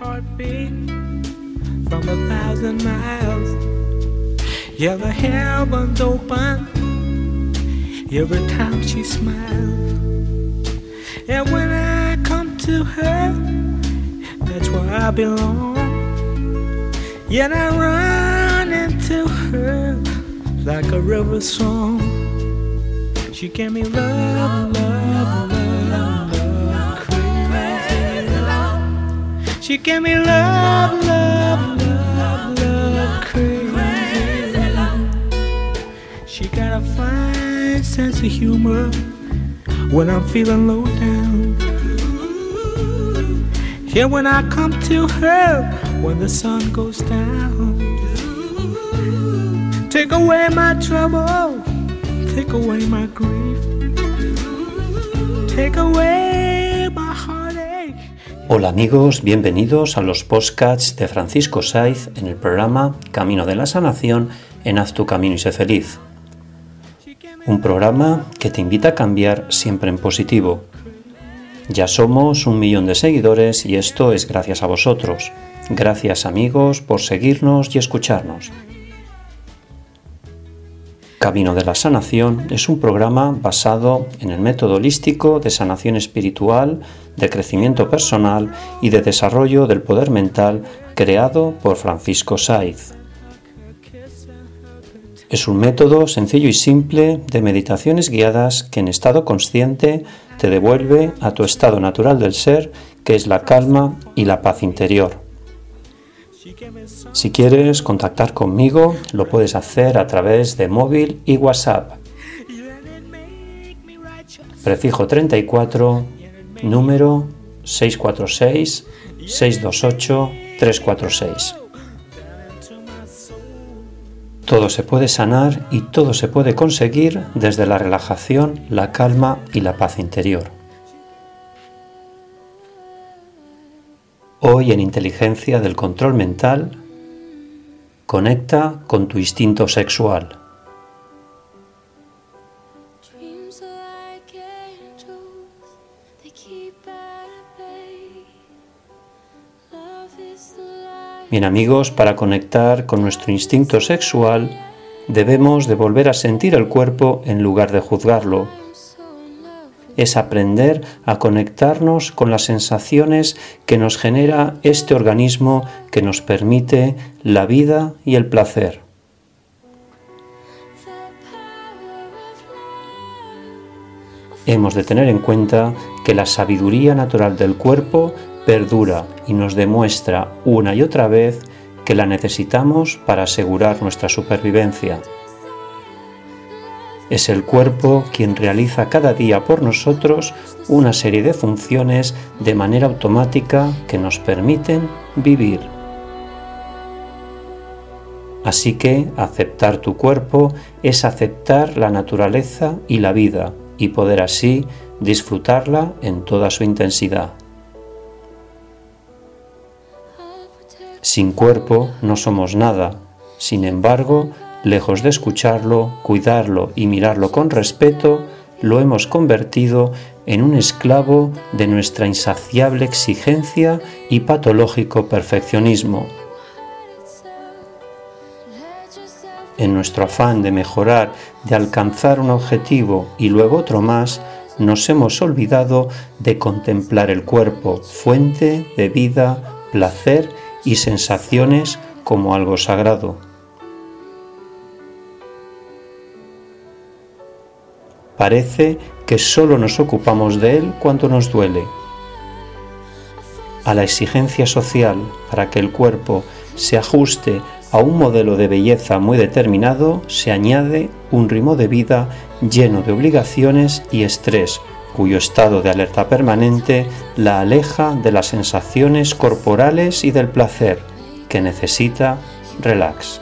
Heartbeat from a thousand miles. Yeah, the heavens open every time she smiles. And when I come to her, that's where I belong. Yet I run into her like a river song. She gave me love, love, She gave me love, love, love, love, crazy. She got a fine sense of humor when I'm feeling low down. Yeah, when I come to her when the sun goes down. Take away my trouble, take away my grief, take away. Hola amigos, bienvenidos a los podcasts de Francisco Saiz en el programa Camino de la Sanación en Haz tu Camino y sé feliz. Un programa que te invita a cambiar siempre en positivo. Ya somos un millón de seguidores y esto es gracias a vosotros. Gracias amigos por seguirnos y escucharnos. Camino de la Sanación es un programa basado en el método holístico de sanación espiritual, de crecimiento personal y de desarrollo del poder mental creado por Francisco Saiz. Es un método sencillo y simple de meditaciones guiadas que en estado consciente te devuelve a tu estado natural del ser, que es la calma y la paz interior. Si quieres contactar conmigo, lo puedes hacer a través de móvil y WhatsApp. Prefijo 34, número 646-628-346. Todo se puede sanar y todo se puede conseguir desde la relajación, la calma y la paz interior. Hoy en Inteligencia del Control Mental, conecta con tu instinto sexual. Bien amigos, para conectar con nuestro instinto sexual, debemos de volver a sentir el cuerpo en lugar de juzgarlo. Es aprender a conectarnos con las sensaciones que nos genera este organismo que nos permite la vida y el placer. Hemos de tener en cuenta que la sabiduría natural del cuerpo perdura y nos demuestra una y otra vez que la necesitamos para asegurar nuestra supervivencia. Es el cuerpo quien realiza cada día por nosotros una serie de funciones de manera automática que nos permiten vivir. Así que aceptar tu cuerpo es aceptar la naturaleza y la vida y poder así disfrutarla en toda su intensidad. Sin cuerpo no somos nada, sin embargo, lejos de escucharlo, cuidarlo y mirarlo con respeto, lo hemos convertido en un esclavo de nuestra insaciable exigencia y patológico perfeccionismo. En nuestro afán de mejorar, de alcanzar un objetivo y luego otro más, nos hemos olvidado de contemplar el cuerpo, fuente de vida, placer y sensaciones como algo sagrado. Parece que solo nos ocupamos de él cuando nos duele. A la exigencia social para que el cuerpo se ajuste a un modelo de belleza muy determinado se añade un ritmo de vida lleno de obligaciones y estrés, cuyo estado de alerta permanente la aleja de las sensaciones corporales y del placer que necesita relax.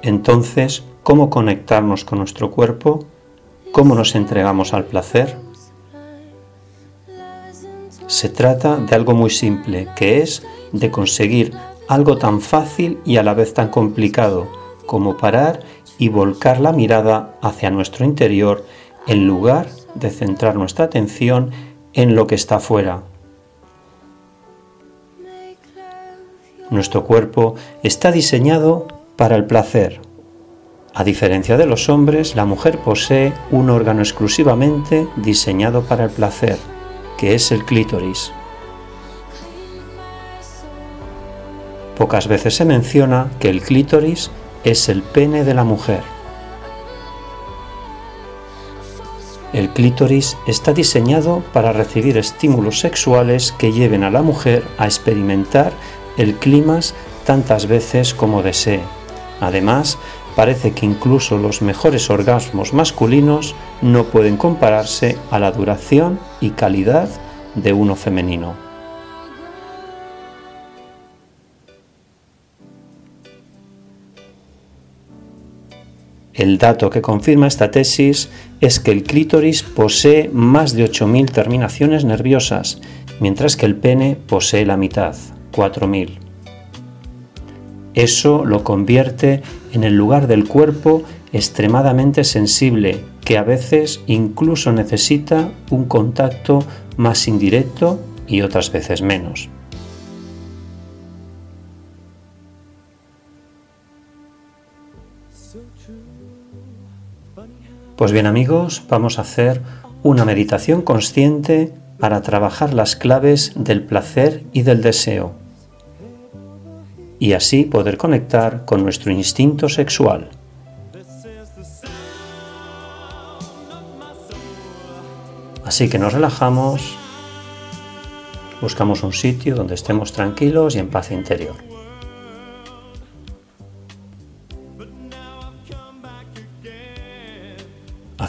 Entonces, ¿cómo conectarnos con nuestro cuerpo? ¿Cómo nos entregamos al placer? Se trata de algo muy simple, que es de conseguir algo tan fácil y a la vez tan complicado como parar y volcar la mirada hacia nuestro interior en lugar de centrar nuestra atención en lo que está fuera. Nuestro cuerpo está diseñado para el placer. A diferencia de los hombres, la mujer posee un órgano exclusivamente diseñado para el placer, que es el clítoris. Pocas veces se menciona que el clítoris es el pene de la mujer. El clítoris está diseñado para recibir estímulos sexuales que lleven a la mujer a experimentar el clímax tantas veces como desee. Además, parece que incluso los mejores orgasmos masculinos no pueden compararse a la duración y calidad de uno femenino. El dato que confirma esta tesis es que el clítoris posee más de 8.000 terminaciones nerviosas, mientras que el pene posee la mitad, 4.000. Eso lo convierte en el lugar del cuerpo extremadamente sensible, que a veces incluso necesita un contacto más indirecto y otras veces menos. Pues bien amigos, vamos a hacer una meditación consciente para trabajar las claves del placer y del deseo y así poder conectar con nuestro instinto sexual. Así que nos relajamos, buscamos un sitio donde estemos tranquilos y en paz interior.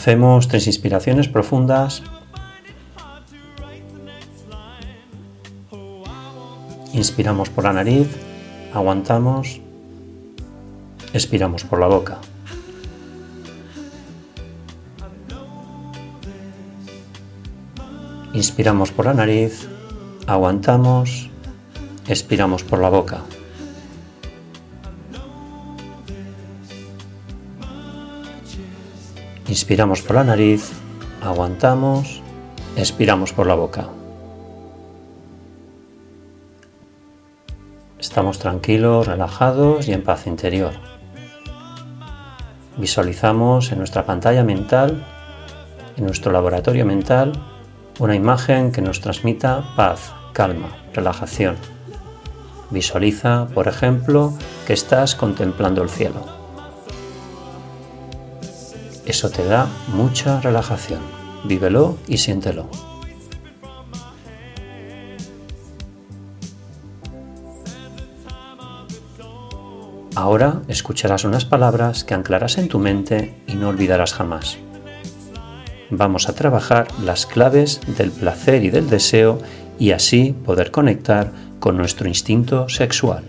Hacemos tres inspiraciones profundas. Inspiramos por la nariz, aguantamos, expiramos por la boca. Inspiramos por la nariz, aguantamos, expiramos por la boca. Inspiramos por la nariz, aguantamos, expiramos por la boca. Estamos tranquilos, relajados y en paz interior. Visualizamos en nuestra pantalla mental, en nuestro laboratorio mental, una imagen que nos transmita paz, calma, relajación. Visualiza, por ejemplo, que estás contemplando el cielo. Eso te da mucha relajación. Vívelo y siéntelo. Ahora escucharás unas palabras que anclarás en tu mente y no olvidarás jamás. Vamos a trabajar las claves del placer y del deseo y así poder conectar con nuestro instinto sexual.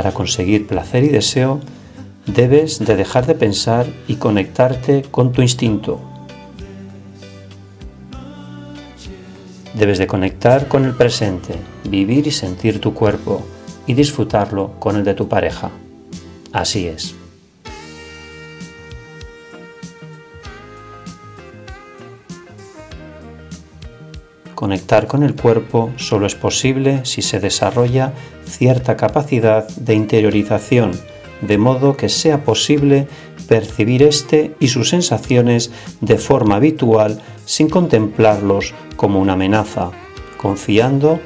Para conseguir placer y deseo, debes de dejar de pensar y conectarte con tu instinto. Debes de conectar con el presente, vivir y sentir tu cuerpo y disfrutarlo con el de tu pareja. Así es. Conectar con el cuerpo solo es posible si se desarrolla cierta capacidad de interiorización, de modo que sea posible percibir este y sus sensaciones de forma habitual sin contemplarlos como una amenaza, confiando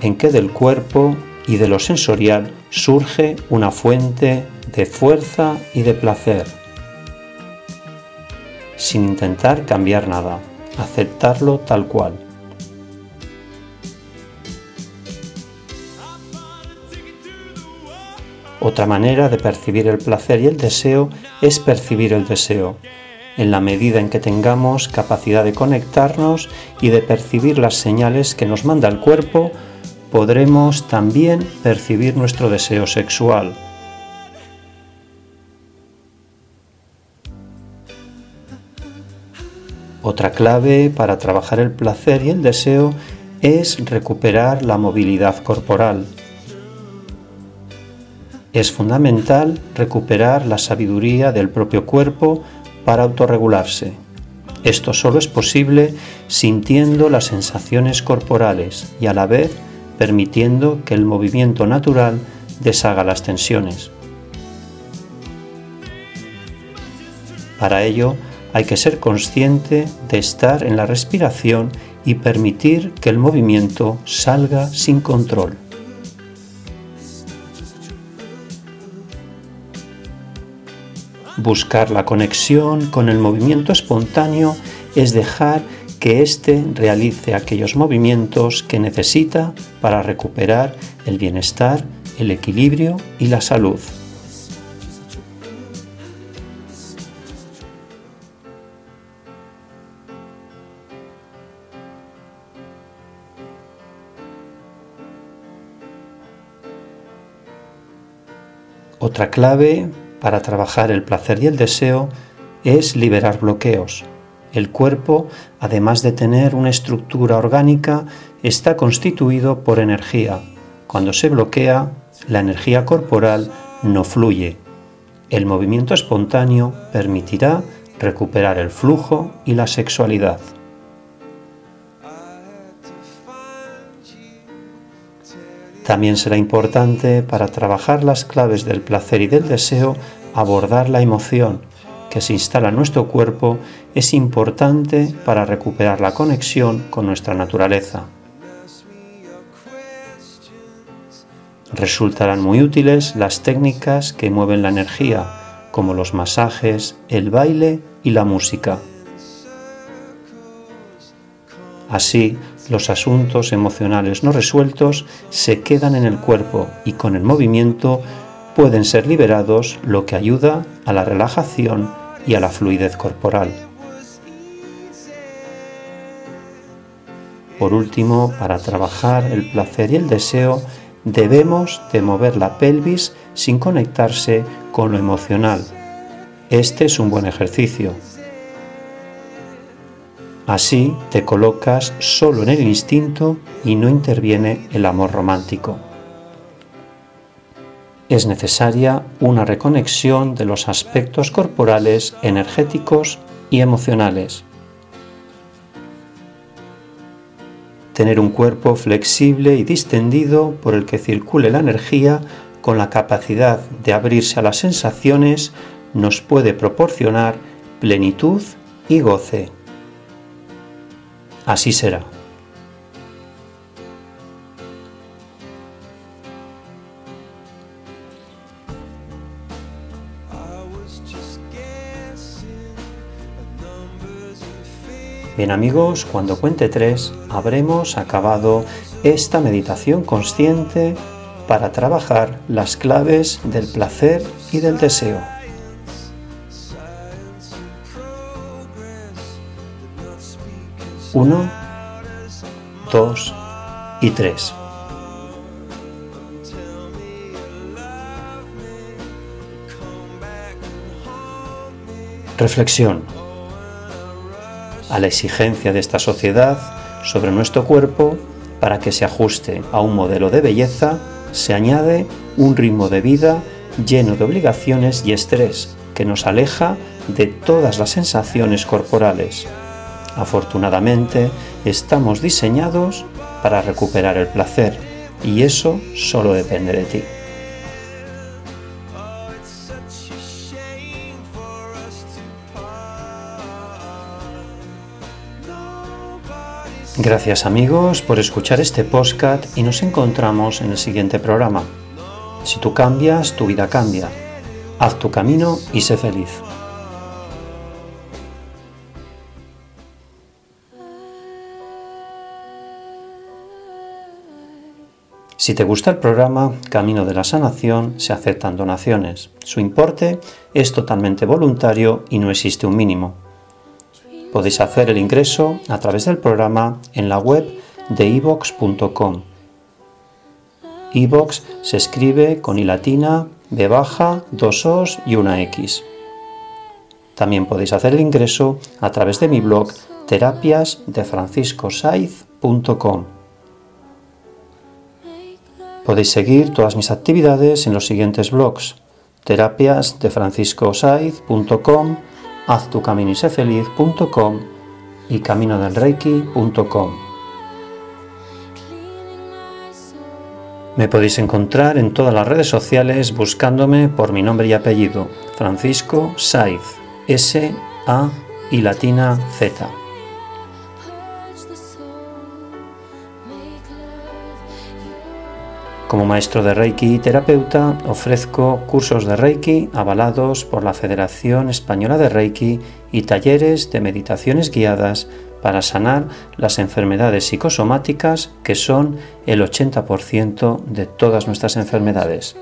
en que del cuerpo y de lo sensorial surge una fuente de fuerza y de placer, sin intentar cambiar nada, aceptarlo tal cual. Otra manera de percibir el placer y el deseo es percibir el deseo, en la medida en que tengamos capacidad de conectarnos y de percibir las señales que nos manda el cuerpo, podremos también percibir nuestro deseo sexual. Otra clave para trabajar el placer y el deseo es recuperar la movilidad corporal. Es fundamental recuperar la sabiduría del propio cuerpo para autorregularse. Esto solo es posible sintiendo las sensaciones corporales y a la vez permitiendo que el movimiento natural deshaga las tensiones. Para ello hay que ser consciente de estar en la respiración y permitir que el movimiento salga sin control. Buscar la conexión con el movimiento espontáneo es dejar que éste realice aquellos movimientos que necesita para recuperar el bienestar, el equilibrio y la salud. Otra clave para trabajar el placer y el deseo es liberar bloqueos. El cuerpo, además de tener una estructura orgánica, está constituido por energía. Cuando se bloquea, la energía corporal no fluye. El movimiento espontáneo permitirá recuperar el flujo y la sexualidad. También será importante para trabajar las claves del placer y del deseo abordar la emoción que se instala en nuestro cuerpo es importante para recuperar la conexión con nuestra naturaleza. Resultarán muy útiles las técnicas que mueven la energía, como los masajes, el baile y la música. Así, los asuntos emocionales no resueltos se quedan en el cuerpo y con el movimiento pueden ser liberados, lo que ayuda a la relajación y a la fluidez corporal. Por último, para trabajar el placer y el deseo, debemos de mover la pelvis sin conectarse con lo emocional. Este es un buen ejercicio. Así te colocas solo en el instinto y no interviene el amor romántico. Es necesaria una reconexión de los aspectos corporales, energéticos y emocionales. Tener un cuerpo flexible y distendido por el que circule la energía con la capacidad de abrirse a las sensaciones nos puede proporcionar plenitud y goce. Así será. Bien amigos, cuando cuente tres habremos acabado esta meditación consciente para trabajar las claves del placer y del deseo. Uno, dos y tres. Reflexión. A la exigencia de esta sociedad sobre nuestro cuerpo, para que se ajuste a un modelo de belleza, se añade un ritmo de vida lleno de obligaciones y estrés que nos aleja de todas las sensaciones corporales. Afortunadamente, estamos diseñados para recuperar el placer y eso solo depende de ti. Gracias amigos por escuchar este podcast y nos encontramos en el siguiente programa. Si tú cambias, tu vida cambia. Haz tu camino y sé feliz. Si te gusta el programa Camino de la Sanación, se aceptan donaciones. Su importe es totalmente voluntario y no existe un mínimo. Podéis hacer el ingreso a través del programa en la web de evox.com. Evox se escribe con i latina, b baja, dos os y una x. También podéis hacer el ingreso a través de mi blog terapiasdefranciscosaiz.com. Podéis seguir todas mis actividades en los siguientes blogs: terapiasdefranciscosaiz.com, haztucaminisefeliz.com y caminodelreiki.com. Me podéis encontrar en todas las redes sociales buscándome por mi nombre y apellido, Francisco Saiz, S A y latina Z. Como maestro de Reiki y terapeuta, ofrezco cursos de Reiki avalados por la Federación Española de Reiki y talleres de meditaciones guiadas para sanar las enfermedades psicosomáticas que son el 80% de todas nuestras enfermedades.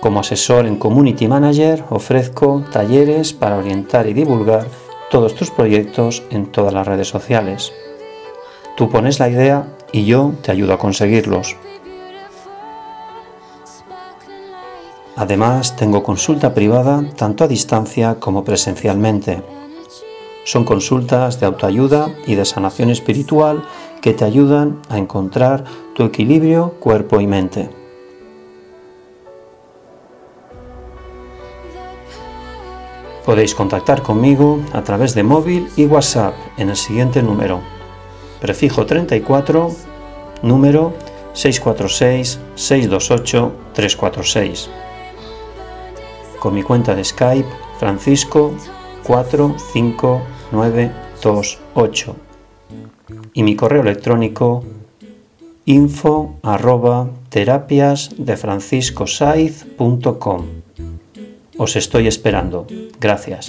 Como asesor en Community Manager ofrezco talleres para orientar y divulgar todos tus proyectos en todas las redes sociales. Tú pones la idea y yo te ayudo a conseguirlos. Además, tengo consulta privada tanto a distancia como presencialmente. Son consultas de autoayuda y de sanación espiritual que te ayudan a encontrar tu equilibrio cuerpo y mente. Podéis contactar conmigo a través de móvil y WhatsApp en el siguiente número. Prefijo 34, número 646-628-346. Con mi cuenta de Skype, Francisco 45928. Y mi correo electrónico info. Os estoy esperando. Gracias.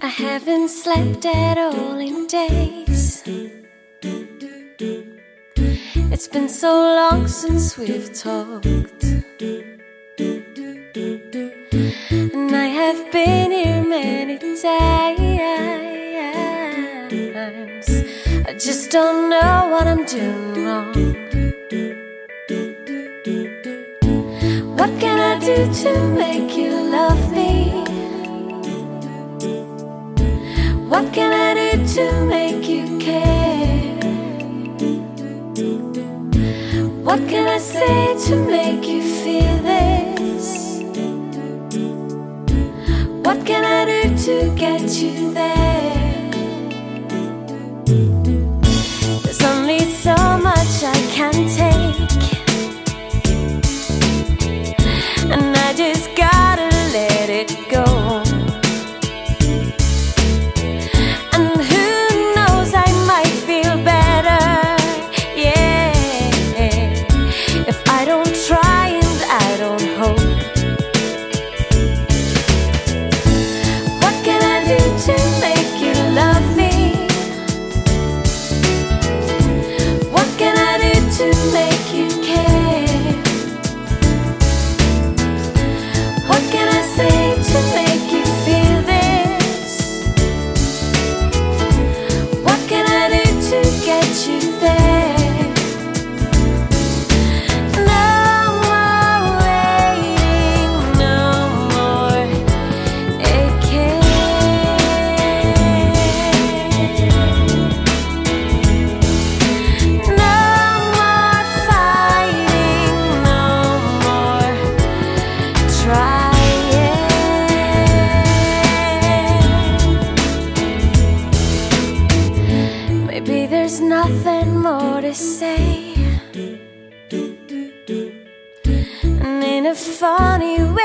I haven't slept at all in days. It's been so long since we've talked. And I have been here many times. I just don't know what I'm doing wrong. Do to make you love me? What can I do to make you care? What can I say to make you feel this? What can I do to get you there? There's nothing more to say. And in a funny way,